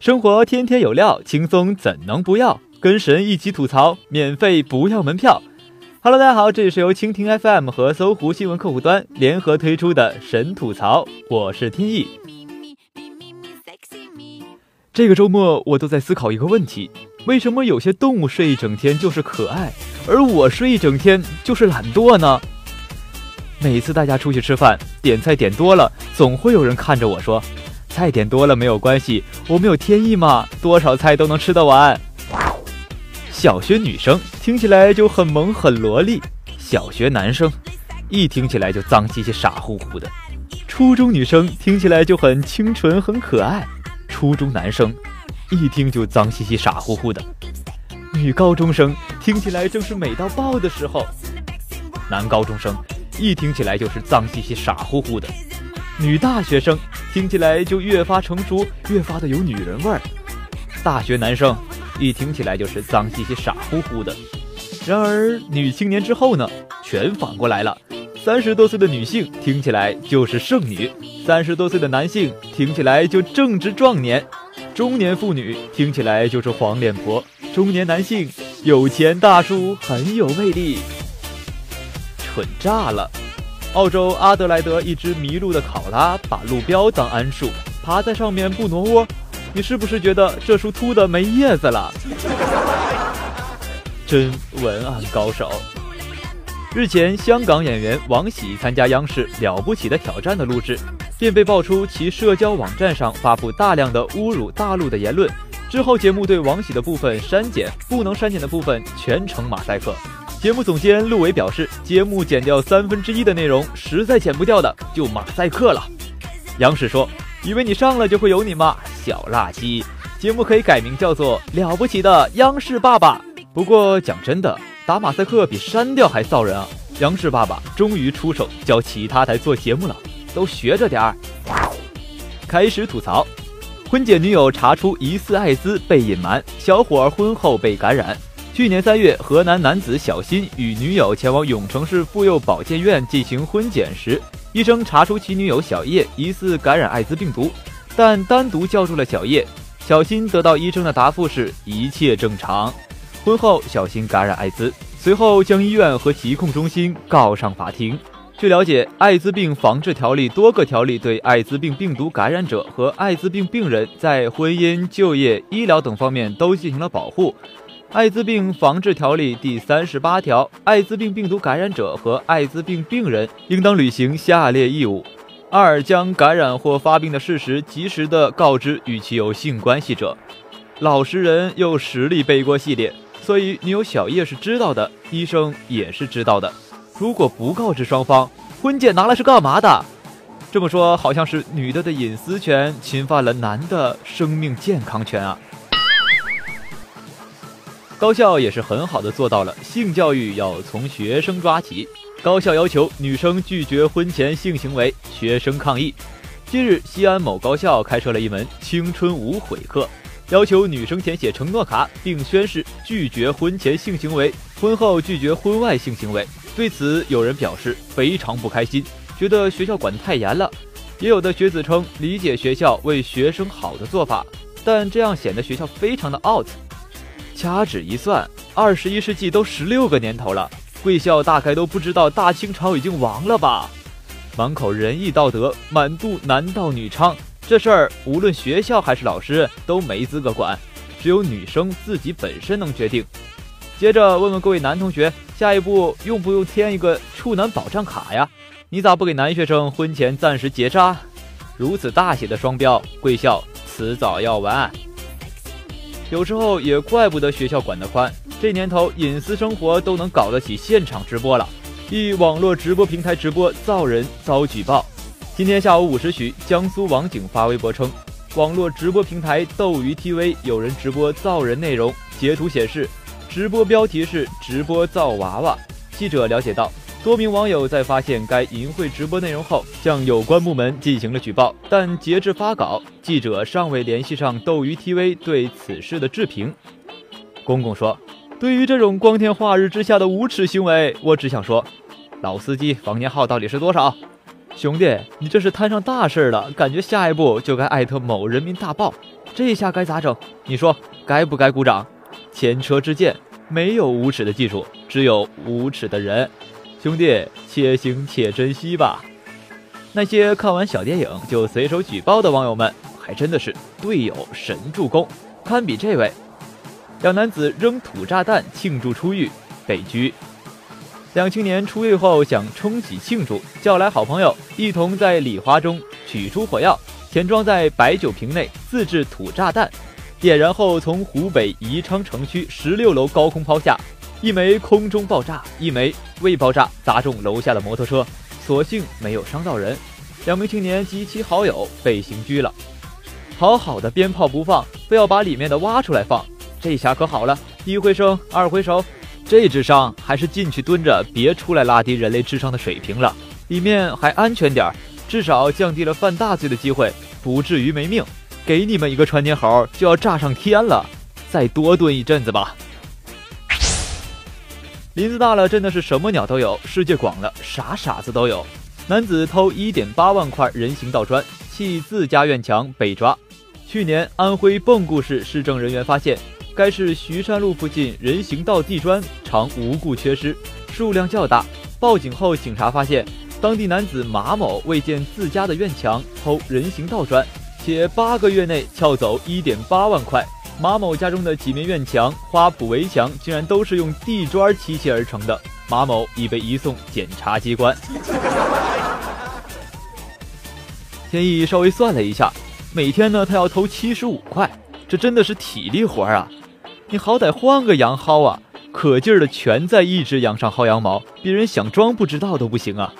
生活天天有料，轻松怎能不要？跟神一起吐槽，免费不要门票。Hello，大家好，这里是由蜻蜓 FM 和搜狐新闻客户端联合推出的神吐槽，我是天意。这个周末我都在思考一个问题：为什么有些动物睡一整天就是可爱，而我睡一整天就是懒惰呢？每次大家出去吃饭，点菜点多了，总会有人看着我说。菜点多了没有关系，我们有天意嘛，多少菜都能吃得完。小学女生听起来就很萌很萝莉，小学男生一听起来就脏兮兮傻乎乎的，初中女生听起来就很清纯很可爱，初中男生一听就脏兮兮傻乎乎的，女高中生听起来正是美到爆的时候，男高中生一听起来就是脏兮兮傻乎乎的，女大学生。听起来就越发成熟，越发的有女人味儿。大学男生一听起来就是脏兮兮、傻乎乎的。然而女青年之后呢，全反过来了。三十多岁的女性听起来就是剩女，三十多岁的男性听起来就正值壮年，中年妇女听起来就是黄脸婆，中年男性有钱大叔很有魅力，蠢炸了。澳洲阿德莱德一只迷路的考拉把路标当桉树，爬在上面不挪窝。你是不是觉得这树秃的没叶子了？真文案高手。日前，香港演员王喜参加央视《了不起的挑战》的录制，便被爆出其社交网站上发布大量的侮辱大陆的言论。之后，节目对王喜的部分删减，不能删减的部分全程马赛克。节目总监陆伟表示，节目剪掉三分之一的内容，实在剪不掉的就马赛克了。央视说：“以为你上了就会有你吗，小垃圾？”节目可以改名叫做《了不起的央视爸爸》。不过讲真的，打马赛克比删掉还臊人啊！央视爸爸终于出手教其他台做节目了，都学着点儿。开始吐槽，婚检女友查出疑似艾滋被隐瞒，小伙婚后被感染。去年三月，河南男子小新与女友前往永城市妇幼保健院进行婚检时，医生查出其女友小叶疑似感染艾滋病毒，但单独叫住了小叶。小新得到医生的答复是一切正常。婚后，小新感染艾滋，随后将医院和疾控中心告上法庭。据了解，艾滋病防治条例多个条例对艾滋病病毒感染者和艾滋病病人在婚姻、就业、医疗等方面都进行了保护。艾滋病防治条例第三十八条：艾滋病病毒感染者和艾滋病病人应当履行下列义务：二、将感染或发病的事实及时的告知与其有性关系者。老实人又实力背锅系列，所以女友小叶是知道的，医生也是知道的。如果不告知双方，婚检拿来是干嘛的？这么说，好像是女的的隐私权侵犯了男的生命健康权啊。高校也是很好的做到了，性教育要从学生抓起。高校要求女生拒绝婚前性行为，学生抗议。近日，西安某高校开设了一门青春无悔课，要求女生填写承诺卡，并宣誓拒绝婚前性行为，婚后拒绝婚外性行为。对此，有人表示非常不开心，觉得学校管得太严了。也有的学子称理解学校为学生好的做法，但这样显得学校非常的 out。掐指一算，二十一世纪都十六个年头了，贵校大概都不知道大清朝已经亡了吧？满口仁义道德，满肚男盗女娼，这事儿无论学校还是老师都没资格管，只有女生自己本身能决定。接着问问各位男同学，下一步用不用添一个处男保障卡呀？你咋不给男学生婚前暂时结扎？如此大写的双标，贵校迟早要完。有时候也怪不得学校管得宽，这年头隐私生活都能搞得起现场直播了。一网络直播平台直播造人遭举报。今天下午五时许，江苏网警发微博称，网络直播平台斗鱼 TV 有人直播造人内容，截图显示，直播标题是直播造娃娃。记者了解到。多名网友在发现该淫秽直播内容后，向有关部门进行了举报，但截至发稿，记者尚未联系上斗鱼 TV 对此事的置评。公公说：“对于这种光天化日之下的无耻行为，我只想说，老司机房间号到底是多少？兄弟，你这是摊上大事了，感觉下一步就该艾特某人民大报，这下该咋整？你说该不该鼓掌？前车之鉴，没有无耻的技术，只有无耻的人。兄弟，且行且珍惜吧。那些看完小电影就随手举报的网友们，还真的是队友神助攻，堪比这位。两男子扔土炸弹庆祝出狱，被拘。两青年出狱后想冲喜庆祝，叫来好朋友一同在礼花中取出火药，填装在白酒瓶内，自制土炸弹，点燃后从湖北宜昌城区十六楼高空抛下。一枚空中爆炸，一枚未爆炸，砸中楼下的摩托车，所幸没有伤到人。两名青年及其好友被刑拘了。好好的鞭炮不放，非要把里面的挖出来放，这下可好了，一回生，二回熟。这智商还是进去蹲着，别出来拉低人类智商的水平了。里面还安全点儿，至少降低了犯大罪的机会，不至于没命。给你们一个传天猴，就要炸上天了，再多蹲一阵子吧。林子大了，真的是什么鸟都有；世界广了，啥傻子都有。男子偷一点八万块人行道砖，砌自家院墙被抓。去年，安徽蚌埠市市政人员发现，该市徐山路附近人行道地砖常无故缺失，数量较大。报警后，警察发现当地男子马某为建自家的院墙偷人行道砖，且八个月内撬走一点八万块。马某家中的几面院墙、花圃围墙，竟然都是用地砖砌砌而成的。马某已被移送检察机关。天意稍微算了一下，每天呢他要偷七十五块，这真的是体力活啊！你好歹换个羊薅啊，可劲儿的全在一只羊上薅羊毛，别人想装不知道都不行啊。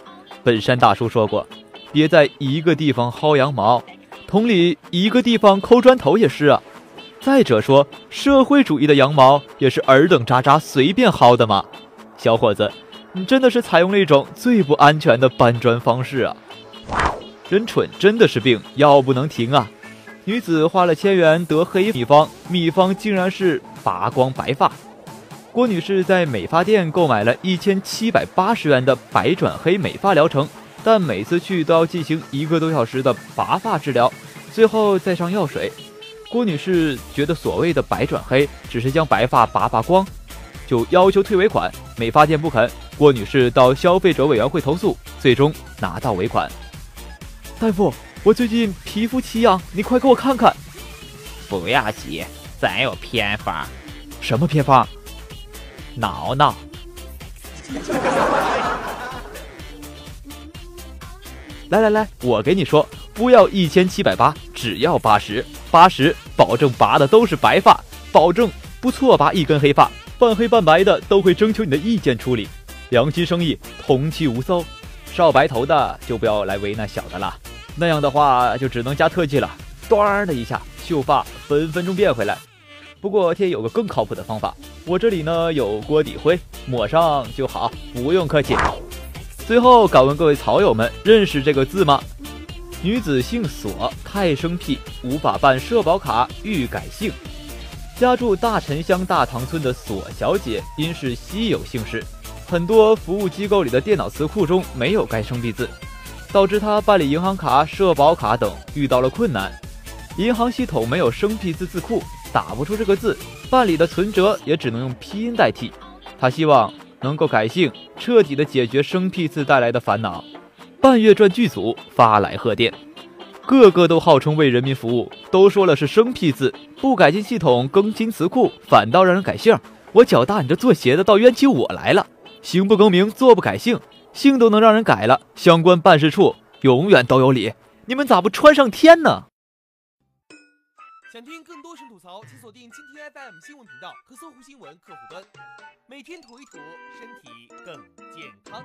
本山大叔说过，别在一个地方薅羊毛，同理，一个地方抠砖头也是啊。再者说，社会主义的羊毛也是尔等渣渣随便薅的吗？小伙子，你真的是采用了一种最不安全的搬砖方式啊！人蠢真的是病，药不能停啊！女子花了千元得黑秘方，秘方竟然是拔光白发。郭女士在美发店购买了一千七百八十元的白转黑美发疗程，但每次去都要进行一个多小时的拔发治疗，最后再上药水。郭女士觉得所谓的白转黑只是将白发拔拔光，就要求退尾款。美发店不肯，郭女士到消费者委员会投诉，最终拿到尾款。大夫，我最近皮肤奇痒，你快给我看看。不要急，咱有偏方。什么偏方？挠挠。来来来，我给你说。不要一千七百八，只要八十八十，保证拔的都是白发，保证不错拔一根黑发，半黑半白的都会征求你的意见处理。良心生意，同期无骚，少白头的就不要来为难小的了，那样的话就只能加特技了，端的一下，秀发分分钟变回来。不过天有个更靠谱的方法，我这里呢有锅底灰，抹上就好，不用客气。最后敢问各位草友们，认识这个字吗？女子姓索，太生僻，无法办社保卡，欲改姓。家住大陈乡大塘村的索小姐，因是稀有姓氏，很多服务机构里的电脑词库中没有该生僻字，导致她办理银行卡、社保卡等遇到了困难。银行系统没有生僻字字库，打不出这个字，办理的存折也只能用拼音代替。她希望能够改姓，彻底的解决生僻字带来的烦恼。半月传剧组发来贺电，个个都号称为人民服务，都说了是生僻字，不改进系统更新词库，反倒让人改姓。我脚大，你这做鞋的倒冤起我来了。行不更名，坐不改姓，姓都能让人改了，相关办事处永远都有理。你们咋不穿上天呢？想听更多神吐槽，请锁定蜻蜓 FM 新闻频道和搜狐新闻客户端，每天吐一吐，身体更健康。